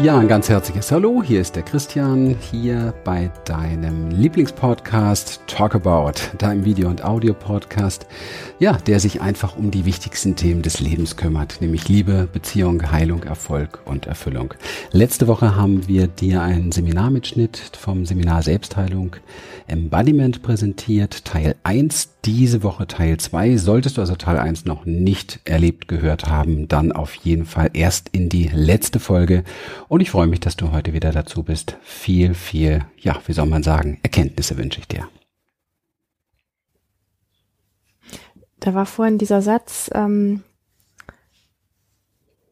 Ja, ein ganz herzliches Hallo. Hier ist der Christian, hier bei deinem Lieblingspodcast Talk About, deinem Video- und Audio-Podcast, ja, der sich einfach um die wichtigsten Themen des Lebens kümmert, nämlich Liebe, Beziehung, Heilung, Erfolg und Erfüllung. Letzte Woche haben wir dir einen Seminarmitschnitt vom Seminar Selbstheilung Embodiment präsentiert, Teil 1, diese Woche Teil 2. Solltest du also Teil 1 noch nicht erlebt gehört haben, dann auf jeden Fall erst in die letzte Folge. Und ich freue mich, dass du heute wieder dazu bist. Viel, viel, ja, wie soll man sagen, Erkenntnisse wünsche ich dir. Da war vorhin dieser Satz, ähm,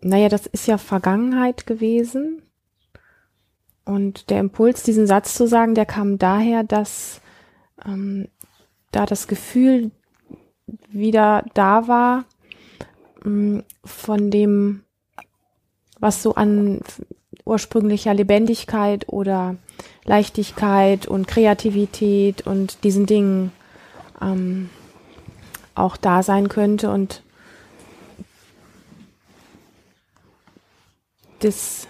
naja, das ist ja Vergangenheit gewesen. Und der Impuls, diesen Satz zu sagen, der kam daher, dass ähm, da das Gefühl wieder da war ähm, von dem, was so an ursprünglicher Lebendigkeit oder Leichtigkeit und Kreativität und diesen Dingen ähm, auch da sein könnte und das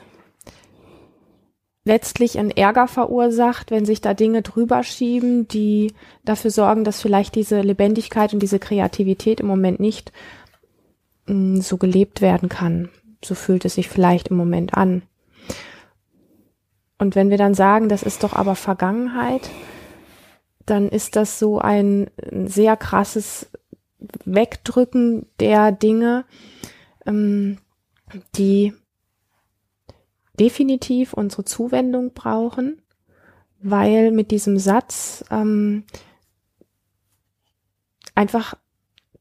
letztlich einen Ärger verursacht, wenn sich da Dinge drüber schieben, die dafür sorgen, dass vielleicht diese Lebendigkeit und diese Kreativität im Moment nicht mh, mm, so gelebt werden kann. So fühlt es sich vielleicht im Moment an. Und wenn wir dann sagen, das ist doch aber Vergangenheit, dann ist das so ein sehr krasses Wegdrücken der Dinge, ähm, die definitiv unsere Zuwendung brauchen, weil mit diesem Satz ähm, einfach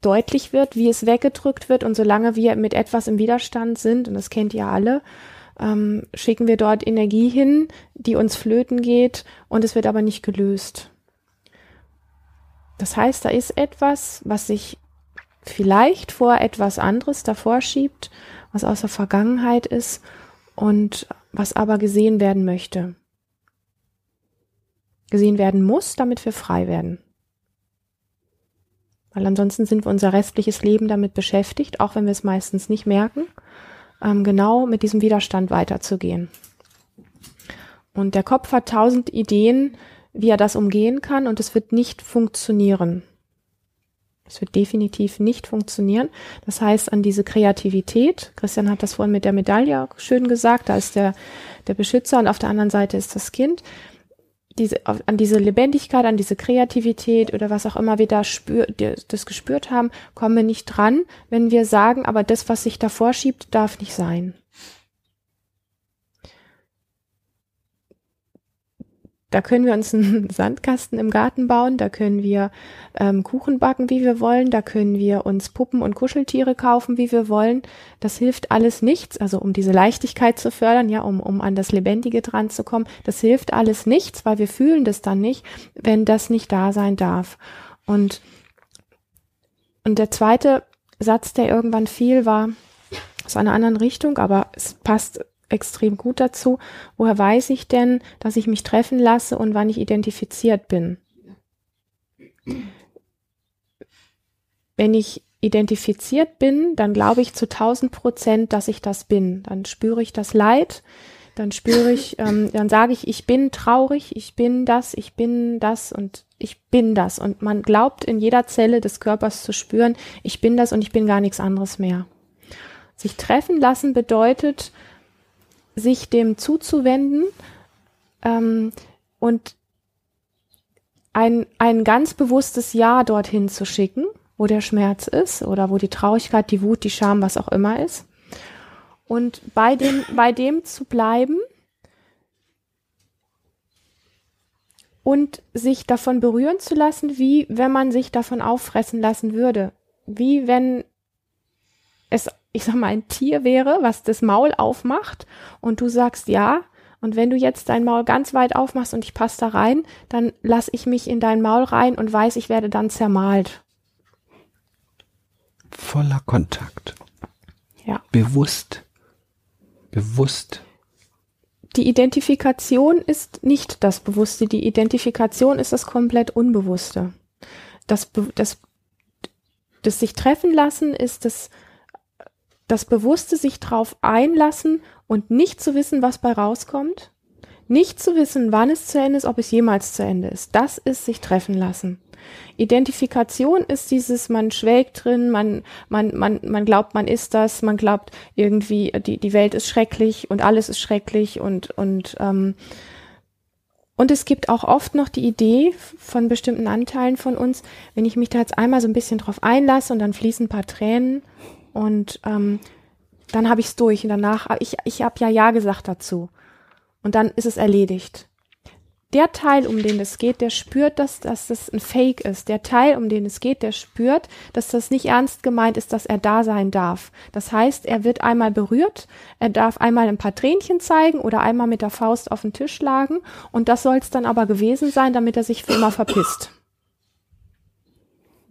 deutlich wird, wie es weggedrückt wird. Und solange wir mit etwas im Widerstand sind, und das kennt ihr alle, ähm, schicken wir dort Energie hin, die uns flöten geht und es wird aber nicht gelöst. Das heißt, da ist etwas, was sich vielleicht vor etwas anderes davor schiebt, was aus der Vergangenheit ist und was aber gesehen werden möchte. Gesehen werden muss, damit wir frei werden. Weil ansonsten sind wir unser restliches Leben damit beschäftigt, auch wenn wir es meistens nicht merken, ähm, genau mit diesem Widerstand weiterzugehen. Und der Kopf hat tausend Ideen, wie er das umgehen kann und es wird nicht funktionieren. Es wird definitiv nicht funktionieren. Das heißt, an diese Kreativität, Christian hat das vorhin mit der Medaille schön gesagt, da ist der, der Beschützer und auf der anderen Seite ist das Kind. Diese, an diese Lebendigkeit, an diese Kreativität oder was auch immer wir da spür, das gespürt haben, kommen wir nicht dran, wenn wir sagen, aber das, was sich davor schiebt, darf nicht sein. Da können wir uns einen Sandkasten im Garten bauen, da können wir ähm, Kuchen backen, wie wir wollen, da können wir uns Puppen und Kuscheltiere kaufen, wie wir wollen. Das hilft alles nichts, also um diese Leichtigkeit zu fördern, ja, um, um an das Lebendige dran zu kommen. Das hilft alles nichts, weil wir fühlen das dann nicht, wenn das nicht da sein darf. Und, und der zweite Satz, der irgendwann fiel, war aus einer anderen Richtung, aber es passt extrem gut dazu. Woher weiß ich denn, dass ich mich treffen lasse und wann ich identifiziert bin? Wenn ich identifiziert bin, dann glaube ich zu 1000 Prozent, dass ich das bin. Dann spüre ich das Leid, dann spüre ich, ähm, dann sage ich, ich bin traurig, ich bin das, ich bin das und ich bin das. Und man glaubt in jeder Zelle des Körpers zu spüren, ich bin das und ich bin gar nichts anderes mehr. Sich treffen lassen bedeutet, sich dem zuzuwenden ähm, und ein, ein ganz bewusstes Ja dorthin zu schicken, wo der Schmerz ist oder wo die Traurigkeit, die Wut, die Scham, was auch immer ist. Und bei dem, bei dem zu bleiben und sich davon berühren zu lassen, wie wenn man sich davon auffressen lassen würde. Wie wenn es ich sag mal, ein Tier wäre, was das Maul aufmacht und du sagst ja, und wenn du jetzt dein Maul ganz weit aufmachst und ich passe da rein, dann lass ich mich in dein Maul rein und weiß, ich werde dann zermalt. Voller Kontakt. Ja. Bewusst. Bewusst. Die Identifikation ist nicht das Bewusste. Die Identifikation ist das komplett Unbewusste. Das, das, das sich treffen lassen ist das das bewusste sich drauf einlassen und nicht zu wissen, was bei rauskommt, nicht zu wissen, wann es zu Ende ist, ob es jemals zu Ende ist, das ist sich treffen lassen. Identifikation ist dieses, man schwelgt drin, man, man, man, man glaubt, man ist das, man glaubt irgendwie, die, die Welt ist schrecklich und alles ist schrecklich und, und, ähm, und es gibt auch oft noch die Idee von bestimmten Anteilen von uns, wenn ich mich da jetzt einmal so ein bisschen drauf einlasse und dann fließen ein paar Tränen und ähm, dann habe ich es durch und danach, ich, ich habe ja Ja gesagt dazu. Und dann ist es erledigt der Teil, um den es geht, der spürt, dass, dass das ein Fake ist. Der Teil, um den es geht, der spürt, dass das nicht ernst gemeint ist, dass er da sein darf. Das heißt, er wird einmal berührt, er darf einmal ein paar Tränchen zeigen oder einmal mit der Faust auf den Tisch schlagen und das soll es dann aber gewesen sein, damit er sich für immer verpisst.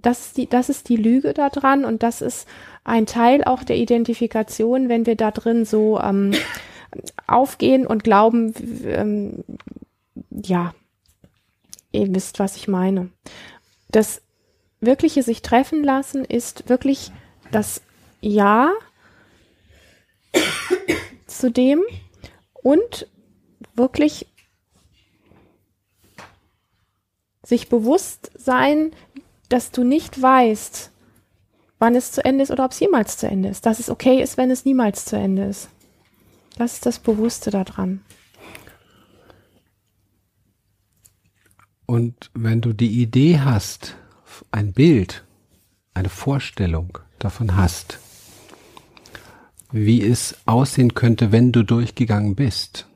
Das ist die, das ist die Lüge da dran und das ist ein Teil auch der Identifikation, wenn wir da drin so ähm, aufgehen und glauben, ähm, ja, ihr wisst, was ich meine. Das wirkliche sich treffen lassen ist wirklich das Ja zu dem und wirklich sich bewusst sein, dass du nicht weißt, wann es zu Ende ist oder ob es jemals zu Ende ist. Dass es okay ist, wenn es niemals zu Ende ist. Das ist das Bewusste daran. Und wenn du die Idee hast, ein Bild, eine Vorstellung davon hast, wie es aussehen könnte, wenn du durchgegangen bist,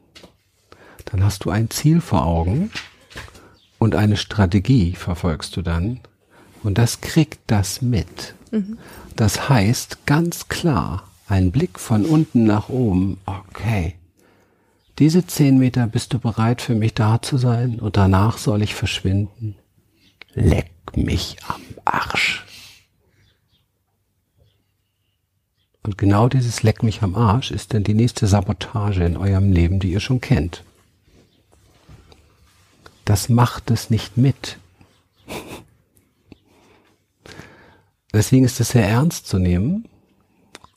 dann hast du ein Ziel vor Augen und eine Strategie verfolgst du dann und das kriegt das mit. Mhm. Das heißt ganz klar, ein Blick von unten nach oben, okay, diese zehn Meter bist du bereit für mich da zu sein und danach soll ich verschwinden. Leck mich am Arsch. Und genau dieses Leck mich am Arsch ist dann die nächste Sabotage in eurem Leben, die ihr schon kennt. Das macht es nicht mit. Deswegen ist es sehr ernst zu nehmen.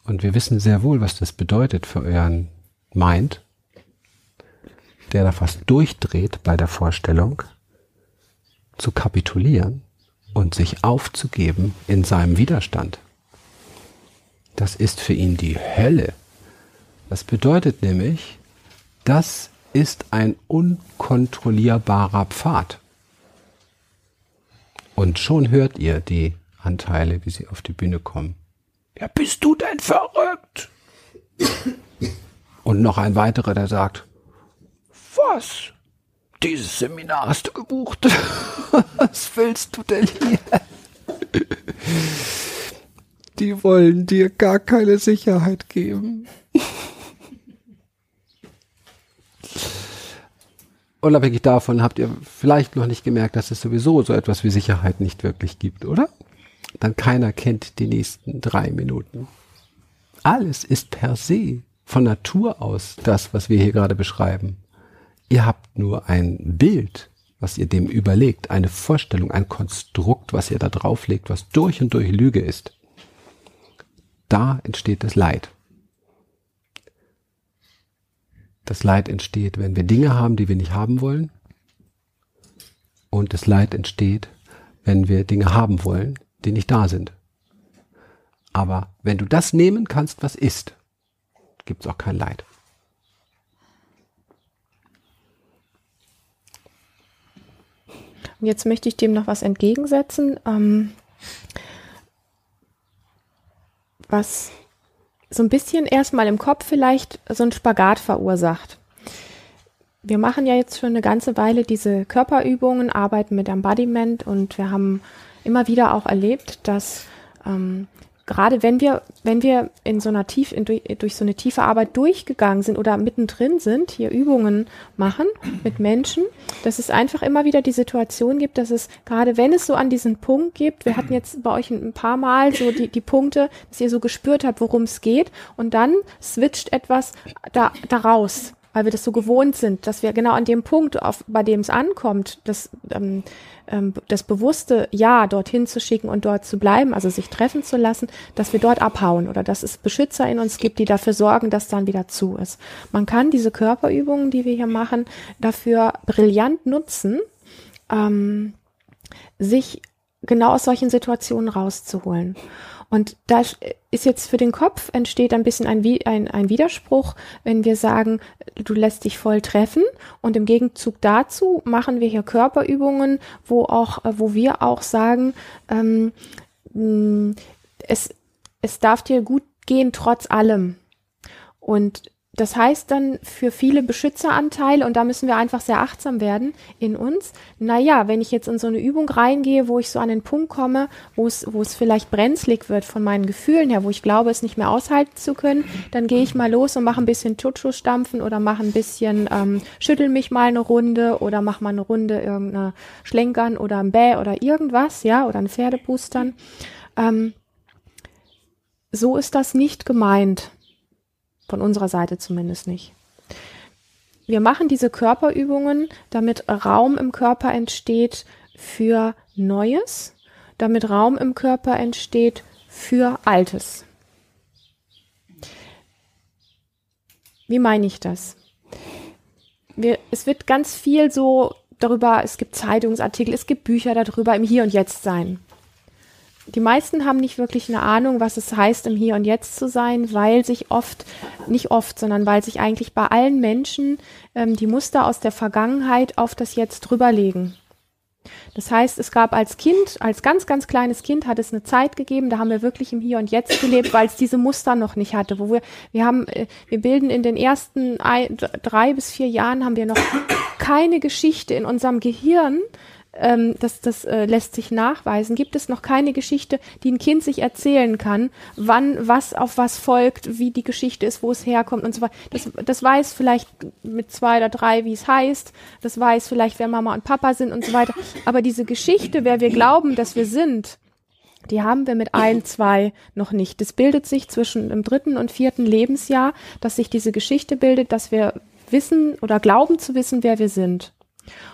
Und wir wissen sehr wohl, was das bedeutet für euren Mind der da fast durchdreht bei der Vorstellung, zu kapitulieren und sich aufzugeben in seinem Widerstand. Das ist für ihn die Hölle. Das bedeutet nämlich, das ist ein unkontrollierbarer Pfad. Und schon hört ihr die Anteile, wie sie auf die Bühne kommen. Ja, bist du denn verrückt? Und noch ein weiterer, der sagt, was? Dieses Seminar hast du gebucht. Was willst du denn hier? Die wollen dir gar keine Sicherheit geben. Unabhängig davon habt ihr vielleicht noch nicht gemerkt, dass es sowieso so etwas wie Sicherheit nicht wirklich gibt, oder? Dann keiner kennt die nächsten drei Minuten. Alles ist per se von Natur aus das, was wir hier gerade beschreiben. Ihr habt nur ein Bild, was ihr dem überlegt, eine Vorstellung, ein Konstrukt, was ihr da drauflegt, was durch und durch Lüge ist. Da entsteht das Leid. Das Leid entsteht, wenn wir Dinge haben, die wir nicht haben wollen. Und das Leid entsteht, wenn wir Dinge haben wollen, die nicht da sind. Aber wenn du das nehmen kannst, was ist, gibt es auch kein Leid. Jetzt möchte ich dem noch was entgegensetzen, ähm, was so ein bisschen erstmal im Kopf vielleicht so ein Spagat verursacht. Wir machen ja jetzt schon eine ganze Weile diese Körperübungen, arbeiten mit Embodiment und wir haben immer wieder auch erlebt, dass ähm, gerade wenn wir, wenn wir in so einer tief, in, durch, so eine tiefe Arbeit durchgegangen sind oder mittendrin sind, hier Übungen machen mit Menschen, dass es einfach immer wieder die Situation gibt, dass es, gerade wenn es so an diesen Punkt gibt, wir hatten jetzt bei euch ein paar Mal so die, die Punkte, dass ihr so gespürt habt, worum es geht, und dann switcht etwas da, daraus weil wir das so gewohnt sind, dass wir genau an dem Punkt, auf, bei dem es ankommt, das, ähm, ähm, das bewusste Ja dorthin zu schicken und dort zu bleiben, also sich treffen zu lassen, dass wir dort abhauen oder dass es Beschützer in uns gibt, die dafür sorgen, dass dann wieder zu ist. Man kann diese Körperübungen, die wir hier machen, dafür brillant nutzen, ähm, sich genau aus solchen Situationen rauszuholen. Und da ist jetzt für den Kopf entsteht ein bisschen ein, ein, ein Widerspruch, wenn wir sagen, du lässt dich voll treffen und im Gegenzug dazu machen wir hier Körperübungen, wo auch, wo wir auch sagen, ähm, es, es darf dir gut gehen trotz allem. Und das heißt dann für viele Beschützeranteile, und da müssen wir einfach sehr achtsam werden in uns, naja, wenn ich jetzt in so eine Übung reingehe, wo ich so an den Punkt komme, wo es, wo es vielleicht brenzlig wird von meinen Gefühlen her, wo ich glaube, es nicht mehr aushalten zu können, dann gehe ich mal los und mache ein bisschen Chuchu stampfen oder mache ein bisschen, ähm, schüttel mich mal eine Runde oder mache mal eine Runde irgendeine Schlenkern oder ein Bäh oder irgendwas, ja, oder ein Pferdepustern. Ähm, so ist das nicht gemeint von unserer Seite zumindest nicht. Wir machen diese Körperübungen, damit Raum im Körper entsteht für Neues, damit Raum im Körper entsteht für Altes. Wie meine ich das? Wir, es wird ganz viel so darüber, es gibt Zeitungsartikel, es gibt Bücher darüber im Hier und Jetzt sein die meisten haben nicht wirklich eine Ahnung, was es heißt, im Hier und Jetzt zu sein, weil sich oft, nicht oft, sondern weil sich eigentlich bei allen Menschen ähm, die Muster aus der Vergangenheit auf das Jetzt drüberlegen. Das heißt, es gab als Kind, als ganz, ganz kleines Kind hat es eine Zeit gegeben, da haben wir wirklich im Hier und Jetzt gelebt, weil es diese Muster noch nicht hatte, wo wir, wir haben, äh, wir bilden in den ersten ein, drei bis vier Jahren haben wir noch keine Geschichte in unserem Gehirn, ähm, das, das äh, lässt sich nachweisen, gibt es noch keine Geschichte, die ein Kind sich erzählen kann, wann was auf was folgt, wie die Geschichte ist, wo es herkommt und so weiter. Das, das weiß vielleicht mit zwei oder drei, wie es heißt, das weiß vielleicht, wer Mama und Papa sind und so weiter. Aber diese Geschichte, wer wir glauben, dass wir sind, die haben wir mit ein, zwei noch nicht. Das bildet sich zwischen dem dritten und vierten Lebensjahr, dass sich diese Geschichte bildet, dass wir wissen oder glauben zu wissen, wer wir sind.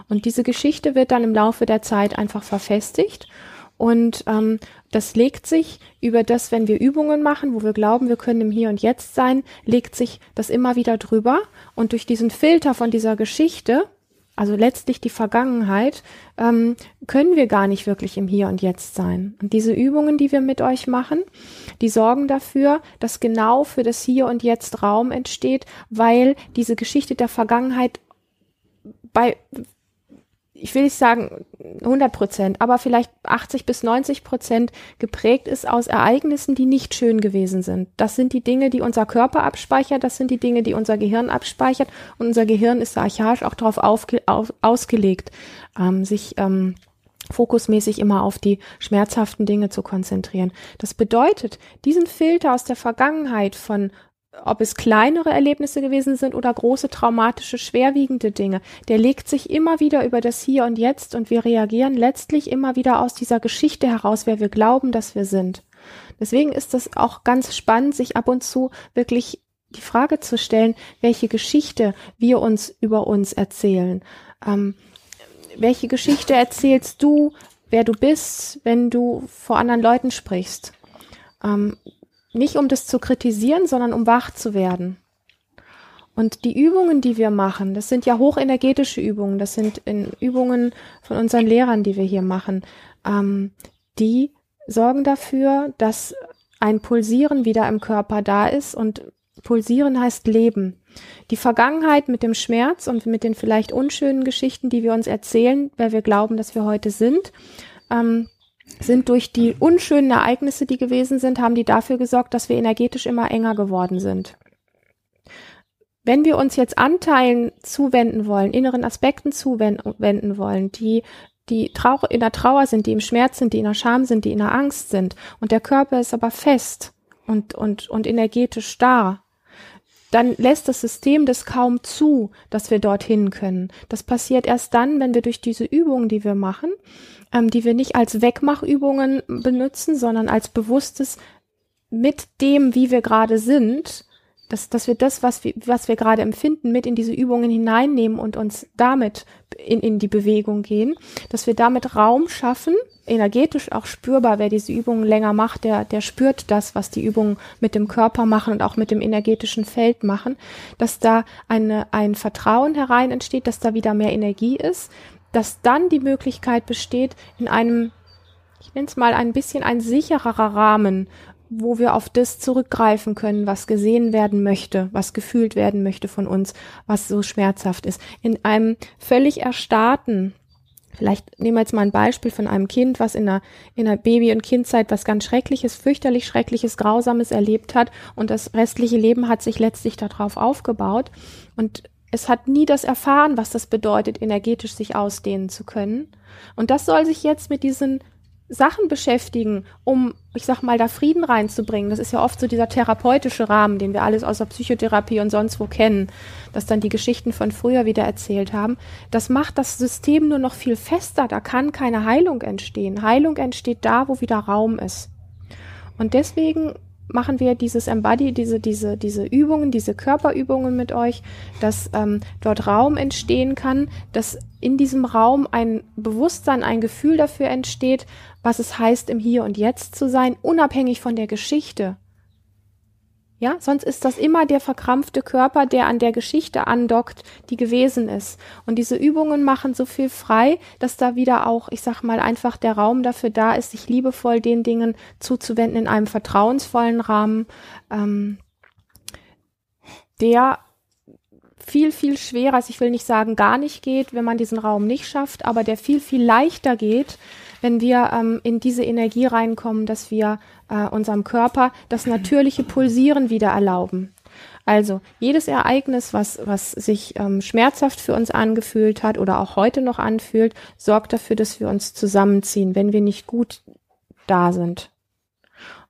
Und diese Geschichte wird dann im Laufe der Zeit einfach verfestigt. Und ähm, das legt sich über das, wenn wir Übungen machen, wo wir glauben, wir können im Hier und Jetzt sein, legt sich das immer wieder drüber. Und durch diesen Filter von dieser Geschichte, also letztlich die Vergangenheit, ähm, können wir gar nicht wirklich im Hier und Jetzt sein. Und diese Übungen, die wir mit euch machen, die sorgen dafür, dass genau für das Hier und Jetzt Raum entsteht, weil diese Geschichte der Vergangenheit bei ich will nicht sagen 100 Prozent, aber vielleicht 80 bis 90 Prozent geprägt ist aus Ereignissen, die nicht schön gewesen sind. Das sind die Dinge, die unser Körper abspeichert, das sind die Dinge, die unser Gehirn abspeichert und unser Gehirn ist archaisch auch darauf auf, ausgelegt, ähm, sich ähm, fokusmäßig immer auf die schmerzhaften Dinge zu konzentrieren. Das bedeutet, diesen Filter aus der Vergangenheit von ob es kleinere Erlebnisse gewesen sind oder große traumatische, schwerwiegende Dinge, der legt sich immer wieder über das Hier und Jetzt und wir reagieren letztlich immer wieder aus dieser Geschichte heraus, wer wir glauben, dass wir sind. Deswegen ist es auch ganz spannend, sich ab und zu wirklich die Frage zu stellen, welche Geschichte wir uns über uns erzählen. Ähm, welche Geschichte erzählst du, wer du bist, wenn du vor anderen Leuten sprichst? Ähm, nicht um das zu kritisieren, sondern um wach zu werden. Und die Übungen, die wir machen, das sind ja hochenergetische Übungen, das sind Übungen von unseren Lehrern, die wir hier machen, ähm, die sorgen dafür, dass ein Pulsieren wieder im Körper da ist und Pulsieren heißt Leben. Die Vergangenheit mit dem Schmerz und mit den vielleicht unschönen Geschichten, die wir uns erzählen, wer wir glauben, dass wir heute sind, ähm, sind durch die unschönen Ereignisse, die gewesen sind, haben die dafür gesorgt, dass wir energetisch immer enger geworden sind. Wenn wir uns jetzt Anteilen zuwenden wollen, inneren Aspekten zuwenden wollen, die die Trauer, in der Trauer sind, die im Schmerz sind, die in der Scham sind, die in der Angst sind, und der Körper ist aber fest und, und, und energetisch starr, dann lässt das System das kaum zu, dass wir dorthin können. Das passiert erst dann, wenn wir durch diese Übungen, die wir machen, ähm, die wir nicht als Wegmachübungen benutzen, sondern als bewusstes mit dem, wie wir gerade sind, dass, dass wir das, was wir, was wir gerade empfinden, mit in diese Übungen hineinnehmen und uns damit in, in die Bewegung gehen, dass wir damit Raum schaffen, energetisch auch spürbar, wer diese Übungen länger macht, der, der spürt das, was die Übungen mit dem Körper machen und auch mit dem energetischen Feld machen, dass da eine, ein Vertrauen herein entsteht, dass da wieder mehr Energie ist, dass dann die Möglichkeit besteht, in einem, ich nenne es mal ein bisschen ein sichererer Rahmen, wo wir auf das zurückgreifen können, was gesehen werden möchte, was gefühlt werden möchte von uns, was so schmerzhaft ist. In einem völlig erstarrten, Vielleicht nehmen wir jetzt mal ein Beispiel von einem Kind, was in der, in der Baby- und Kindzeit was ganz Schreckliches, fürchterlich Schreckliches, Grausames erlebt hat und das restliche Leben hat sich letztlich darauf aufgebaut und es hat nie das erfahren, was das bedeutet, energetisch sich ausdehnen zu können. Und das soll sich jetzt mit diesen Sachen beschäftigen, um, ich sag mal, da Frieden reinzubringen. Das ist ja oft so dieser therapeutische Rahmen, den wir alles aus der Psychotherapie und sonst wo kennen, dass dann die Geschichten von früher wieder erzählt haben. Das macht das System nur noch viel fester. Da kann keine Heilung entstehen. Heilung entsteht da, wo wieder Raum ist. Und deswegen machen wir dieses Embody, diese, diese, diese Übungen, diese Körperübungen mit euch, dass ähm, dort Raum entstehen kann, dass in diesem Raum ein Bewusstsein, ein Gefühl dafür entsteht, was es heißt, im Hier und Jetzt zu sein, unabhängig von der Geschichte. Ja, sonst ist das immer der verkrampfte Körper, der an der Geschichte andockt, die gewesen ist. Und diese Übungen machen so viel frei, dass da wieder auch, ich sag mal, einfach der Raum dafür da ist, sich liebevoll den Dingen zuzuwenden in einem vertrauensvollen Rahmen, ähm, der viel, viel schwerer, also ich will nicht sagen gar nicht geht, wenn man diesen Raum nicht schafft, aber der viel, viel leichter geht, wenn wir ähm, in diese Energie reinkommen, dass wir äh, unserem Körper das natürliche Pulsieren wieder erlauben. Also jedes Ereignis, was, was sich ähm, schmerzhaft für uns angefühlt hat oder auch heute noch anfühlt, sorgt dafür, dass wir uns zusammenziehen, wenn wir nicht gut da sind.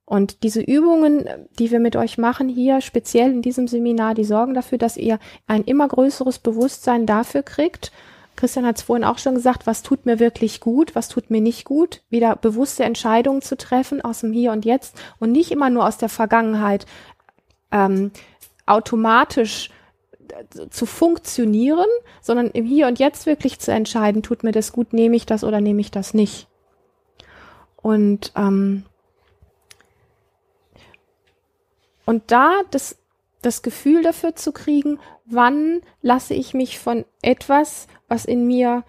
Und diese Übungen, die wir mit euch machen hier, speziell in diesem Seminar, die sorgen dafür, dass ihr ein immer größeres Bewusstsein dafür kriegt, Christian hat es vorhin auch schon gesagt, was tut mir wirklich gut, was tut mir nicht gut, wieder bewusste Entscheidungen zu treffen aus dem Hier und Jetzt und nicht immer nur aus der Vergangenheit ähm, automatisch äh, zu funktionieren, sondern im Hier und Jetzt wirklich zu entscheiden, tut mir das gut, nehme ich das oder nehme ich das nicht. Und ähm, und da das das Gefühl dafür zu kriegen, wann lasse ich mich von etwas, was in mir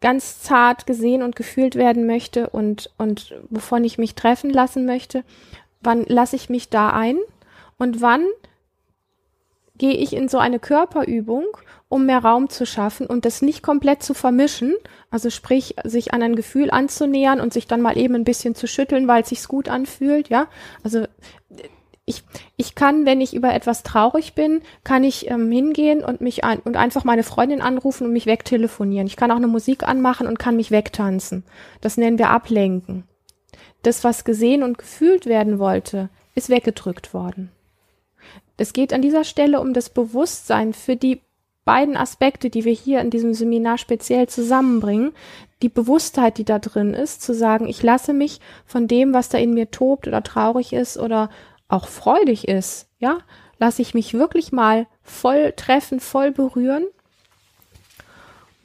ganz zart gesehen und gefühlt werden möchte und, und wovon ich mich treffen lassen möchte, wann lasse ich mich da ein und wann gehe ich in so eine Körperübung, um mehr Raum zu schaffen und das nicht komplett zu vermischen, also sprich, sich an ein Gefühl anzunähern und sich dann mal eben ein bisschen zu schütteln, weil es sich gut anfühlt, ja. Also ich, ich kann, wenn ich über etwas traurig bin, kann ich ähm, hingehen und mich ein, und einfach meine Freundin anrufen und mich wegtelefonieren. Ich kann auch eine Musik anmachen und kann mich wegtanzen. Das nennen wir Ablenken. Das, was gesehen und gefühlt werden wollte, ist weggedrückt worden. Es geht an dieser Stelle um das Bewusstsein für die beiden Aspekte, die wir hier in diesem Seminar speziell zusammenbringen, die Bewusstheit, die da drin ist, zu sagen, ich lasse mich von dem, was da in mir tobt oder traurig ist oder auch freudig ist, ja, lasse ich mich wirklich mal voll treffen, voll berühren.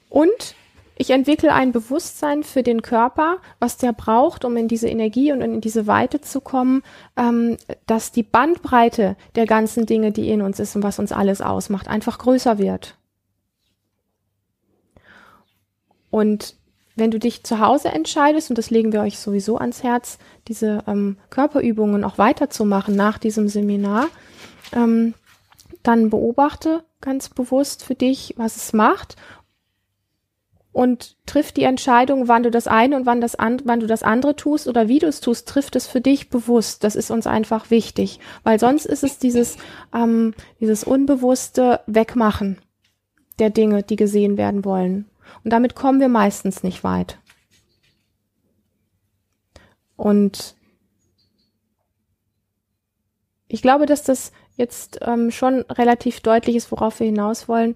Und ich entwickle ein Bewusstsein für den Körper, was der braucht, um in diese Energie und in diese Weite zu kommen, ähm, dass die Bandbreite der ganzen Dinge, die in uns ist und was uns alles ausmacht, einfach größer wird. Und wenn du dich zu Hause entscheidest, und das legen wir euch sowieso ans Herz, diese ähm, Körperübungen auch weiterzumachen nach diesem Seminar, ähm, dann beobachte ganz bewusst für dich, was es macht und triff die Entscheidung, wann du das eine und wann, das an, wann du das andere tust oder wie du es tust, trifft es für dich bewusst. Das ist uns einfach wichtig, weil sonst ist es dieses, ähm, dieses unbewusste Wegmachen der Dinge, die gesehen werden wollen. Und damit kommen wir meistens nicht weit. Und ich glaube, dass das jetzt ähm, schon relativ deutlich ist, worauf wir hinaus wollen.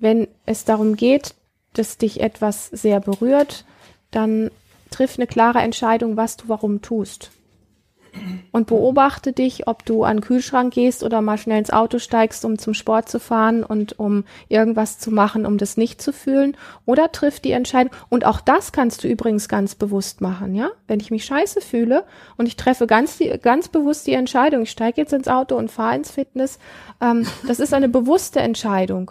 Wenn es darum geht, dass dich etwas sehr berührt, dann triff eine klare Entscheidung, was du warum tust. Und beobachte dich, ob du an den Kühlschrank gehst oder mal schnell ins Auto steigst, um zum Sport zu fahren und um irgendwas zu machen, um das nicht zu fühlen. Oder triff die Entscheidung. Und auch das kannst du übrigens ganz bewusst machen, ja? Wenn ich mich scheiße fühle und ich treffe ganz, ganz bewusst die Entscheidung, ich steige jetzt ins Auto und fahre ins Fitness, ähm, das ist eine bewusste Entscheidung.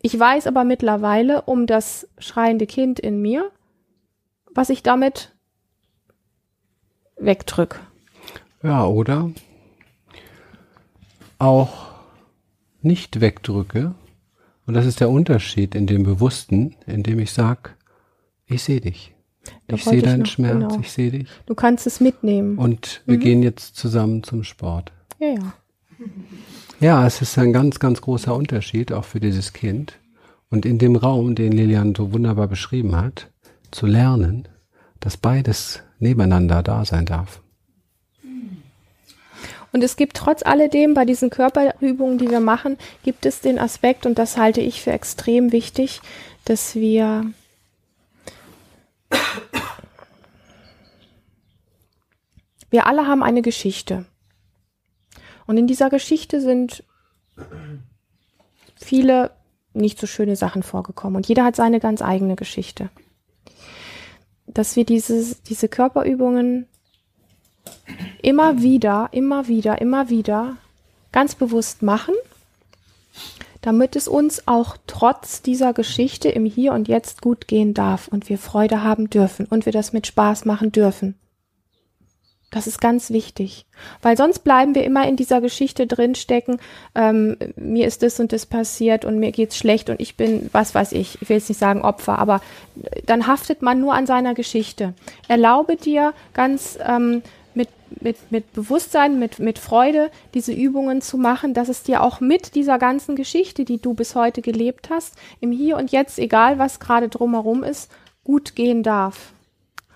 Ich weiß aber mittlerweile um das schreiende Kind in mir, was ich damit wegdrück. Ja, oder auch nicht wegdrücke. Und das ist der Unterschied in dem Bewussten, in dem ich sage, ich sehe dich. Da ich sehe deinen noch, Schmerz, genau. ich sehe dich. Du kannst es mitnehmen. Und wir mhm. gehen jetzt zusammen zum Sport. Ja, ja. Ja, es ist ein ganz, ganz großer Unterschied, auch für dieses Kind. Und in dem Raum, den Lilian so wunderbar beschrieben hat, zu lernen, dass beides nebeneinander da sein darf. Und es gibt trotz alledem bei diesen Körperübungen, die wir machen, gibt es den Aspekt, und das halte ich für extrem wichtig, dass wir wir alle haben eine Geschichte. Und in dieser Geschichte sind viele nicht so schöne Sachen vorgekommen. Und jeder hat seine ganz eigene Geschichte dass wir dieses, diese Körperübungen immer wieder, immer wieder, immer wieder ganz bewusst machen, damit es uns auch trotz dieser Geschichte im Hier und Jetzt gut gehen darf und wir Freude haben dürfen und wir das mit Spaß machen dürfen. Das ist ganz wichtig, weil sonst bleiben wir immer in dieser Geschichte drinstecken. Ähm, mir ist das und das passiert und mir geht's schlecht und ich bin, was weiß ich, ich will jetzt nicht sagen Opfer, aber dann haftet man nur an seiner Geschichte. Erlaube dir ganz ähm, mit, mit, mit Bewusstsein, mit, mit Freude diese Übungen zu machen, dass es dir auch mit dieser ganzen Geschichte, die du bis heute gelebt hast, im Hier und Jetzt, egal was gerade drumherum ist, gut gehen darf.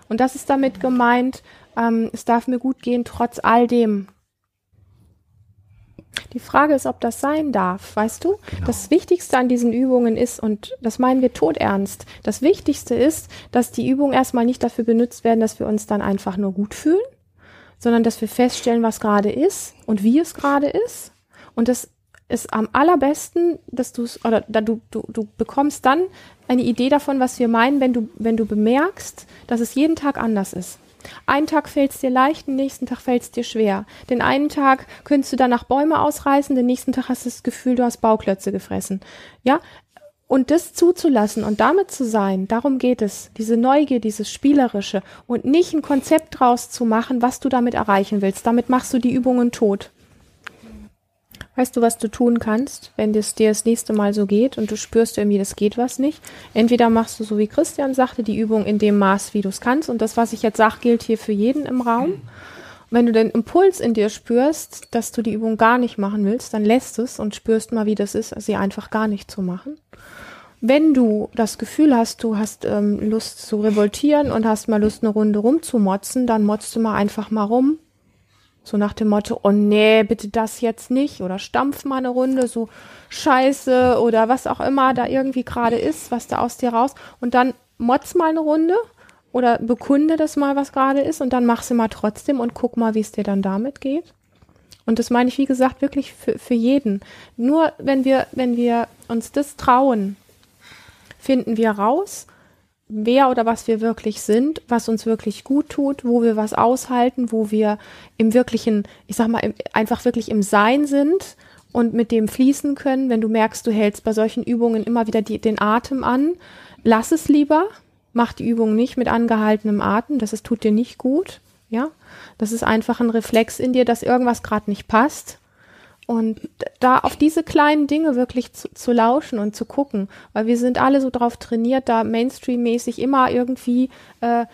Und das ist damit gemeint, ähm, es darf mir gut gehen trotz all dem. Die Frage ist, ob das sein darf, weißt du? Genau. Das Wichtigste an diesen Übungen ist, und das meinen wir todernst, das Wichtigste ist, dass die Übungen erstmal nicht dafür benutzt werden, dass wir uns dann einfach nur gut fühlen, sondern dass wir feststellen, was gerade ist und wie es gerade ist. Und das ist am allerbesten, dass du es, oder da du, du, du bekommst dann eine Idee davon, was wir meinen, wenn du, wenn du bemerkst, dass es jeden Tag anders ist. Einen Tag fällt es dir leicht, den nächsten Tag fällt es dir schwer. Den einen Tag könntest du danach Bäume ausreißen, den nächsten Tag hast du das Gefühl, du hast Bauklötze gefressen. Ja? Und das zuzulassen und damit zu sein, darum geht es. Diese Neugier, dieses Spielerische und nicht ein Konzept draus zu machen, was du damit erreichen willst. Damit machst du die Übungen tot. Weißt du, was du tun kannst, wenn es dir das nächste Mal so geht und du spürst irgendwie, das geht was nicht? Entweder machst du so wie Christian sagte, die Übung in dem Maß, wie du es kannst. Und das, was ich jetzt sage, gilt hier für jeden im Raum. Und wenn du den Impuls in dir spürst, dass du die Übung gar nicht machen willst, dann lässt es und spürst mal, wie das ist, sie einfach gar nicht zu machen. Wenn du das Gefühl hast, du hast ähm, Lust zu revoltieren und hast mal Lust, eine Runde rumzumotzen, dann motzt du mal einfach mal rum, so nach dem Motto, oh nee, bitte das jetzt nicht. Oder stampf mal eine Runde, so scheiße oder was auch immer da irgendwie gerade ist, was da aus dir raus. Und dann motz mal eine Runde oder bekunde das mal, was gerade ist. Und dann mach sie mal trotzdem und guck mal, wie es dir dann damit geht. Und das meine ich, wie gesagt, wirklich für, für jeden. Nur wenn wir, wenn wir uns das trauen, finden wir raus, wer oder was wir wirklich sind, was uns wirklich gut tut, wo wir was aushalten, wo wir im wirklichen, ich sag mal, im, einfach wirklich im Sein sind und mit dem fließen können. Wenn du merkst, du hältst bei solchen Übungen immer wieder die, den Atem an, lass es lieber, mach die Übung nicht mit angehaltenem Atem, das ist, tut dir nicht gut. Ja, das ist einfach ein Reflex in dir, dass irgendwas gerade nicht passt und da auf diese kleinen Dinge wirklich zu, zu, lauschen und zu gucken, weil wir sind alle so drauf trainiert, da Mainstream-mäßig immer irgendwie, äh,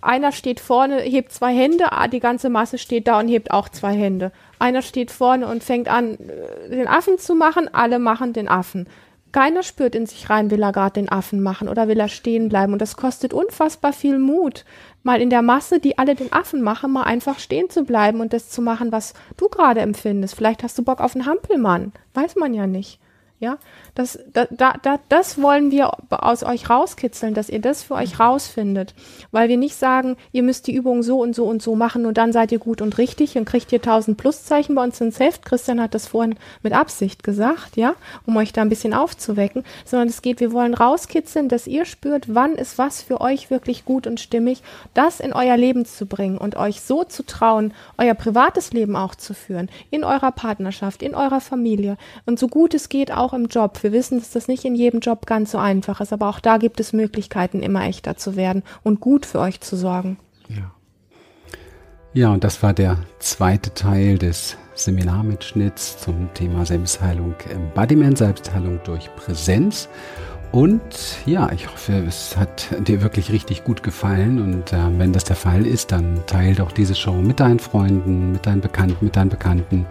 einer steht vorne, hebt zwei Hände, ah, die ganze Masse steht da und hebt auch zwei Hände. Einer steht vorne und fängt an, äh, den Affen zu machen, alle machen den Affen. Keiner spürt in sich rein, will er gerade den Affen machen oder will er stehen bleiben. Und das kostet unfassbar viel Mut, mal in der Masse, die alle den Affen machen, mal einfach stehen zu bleiben und das zu machen, was du gerade empfindest. Vielleicht hast du Bock auf einen Hampelmann. Weiß man ja nicht. Ja, das, da, da, das wollen wir aus euch rauskitzeln, dass ihr das für euch rausfindet. Weil wir nicht sagen, ihr müsst die Übung so und so und so machen und dann seid ihr gut und richtig und kriegt ihr 1000 Pluszeichen bei uns ins Heft. Christian hat das vorhin mit Absicht gesagt, ja, um euch da ein bisschen aufzuwecken. Sondern es geht, wir wollen rauskitzeln, dass ihr spürt, wann ist was für euch wirklich gut und stimmig, das in euer Leben zu bringen und euch so zu trauen, euer privates Leben auch zu führen, in eurer Partnerschaft, in eurer Familie und so gut es geht auch im Job. Wir wissen, dass das nicht in jedem Job ganz so einfach ist, aber auch da gibt es Möglichkeiten, immer echter zu werden und gut für euch zu sorgen. Ja. Ja, und das war der zweite Teil des Seminarmitschnitts zum Thema Selbstheilung, Embodiment, Selbstheilung durch Präsenz. Und ja, ich hoffe, es hat dir wirklich richtig gut gefallen. Und äh, wenn das der Fall ist, dann teile doch diese Show mit deinen Freunden, mit deinen Bekannten, mit deinen Bekannten.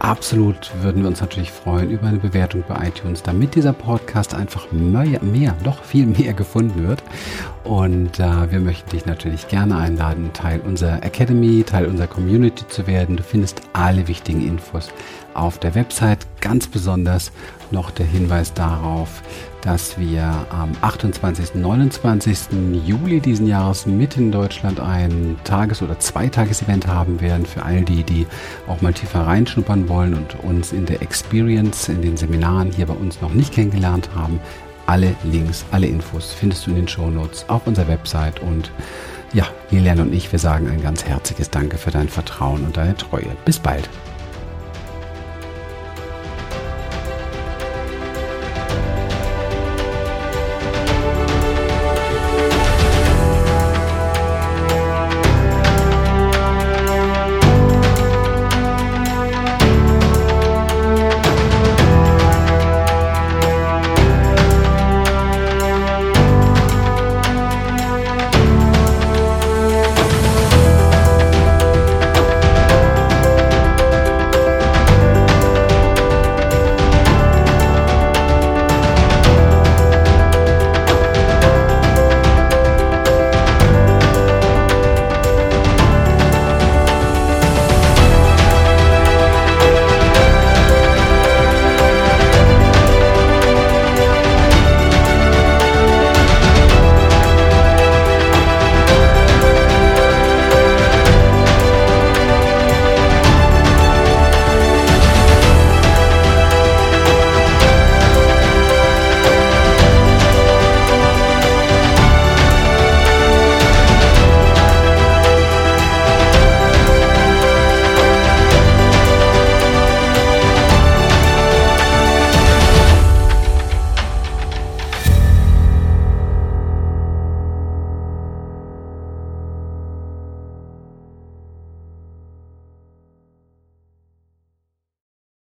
Absolut würden wir uns natürlich freuen über eine Bewertung bei iTunes, damit dieser Podcast einfach mehr, mehr noch viel mehr gefunden wird. Und äh, wir möchten dich natürlich gerne einladen, Teil unserer Academy, Teil unserer Community zu werden. Du findest alle wichtigen Infos auf der Website. Ganz besonders noch der Hinweis darauf, dass wir am 28. 29. Juli diesen Jahres mitten in Deutschland ein Tages- oder Zweitages-Event haben werden für all die, die auch mal tiefer reinschnuppern wollen und uns in der Experience, in den Seminaren hier bei uns noch nicht kennengelernt haben. Alle Links, alle Infos findest du in den Show Notes auf unserer Website und ja, Lilian und ich, wir sagen ein ganz herzliches Danke für dein Vertrauen und deine Treue. Bis bald.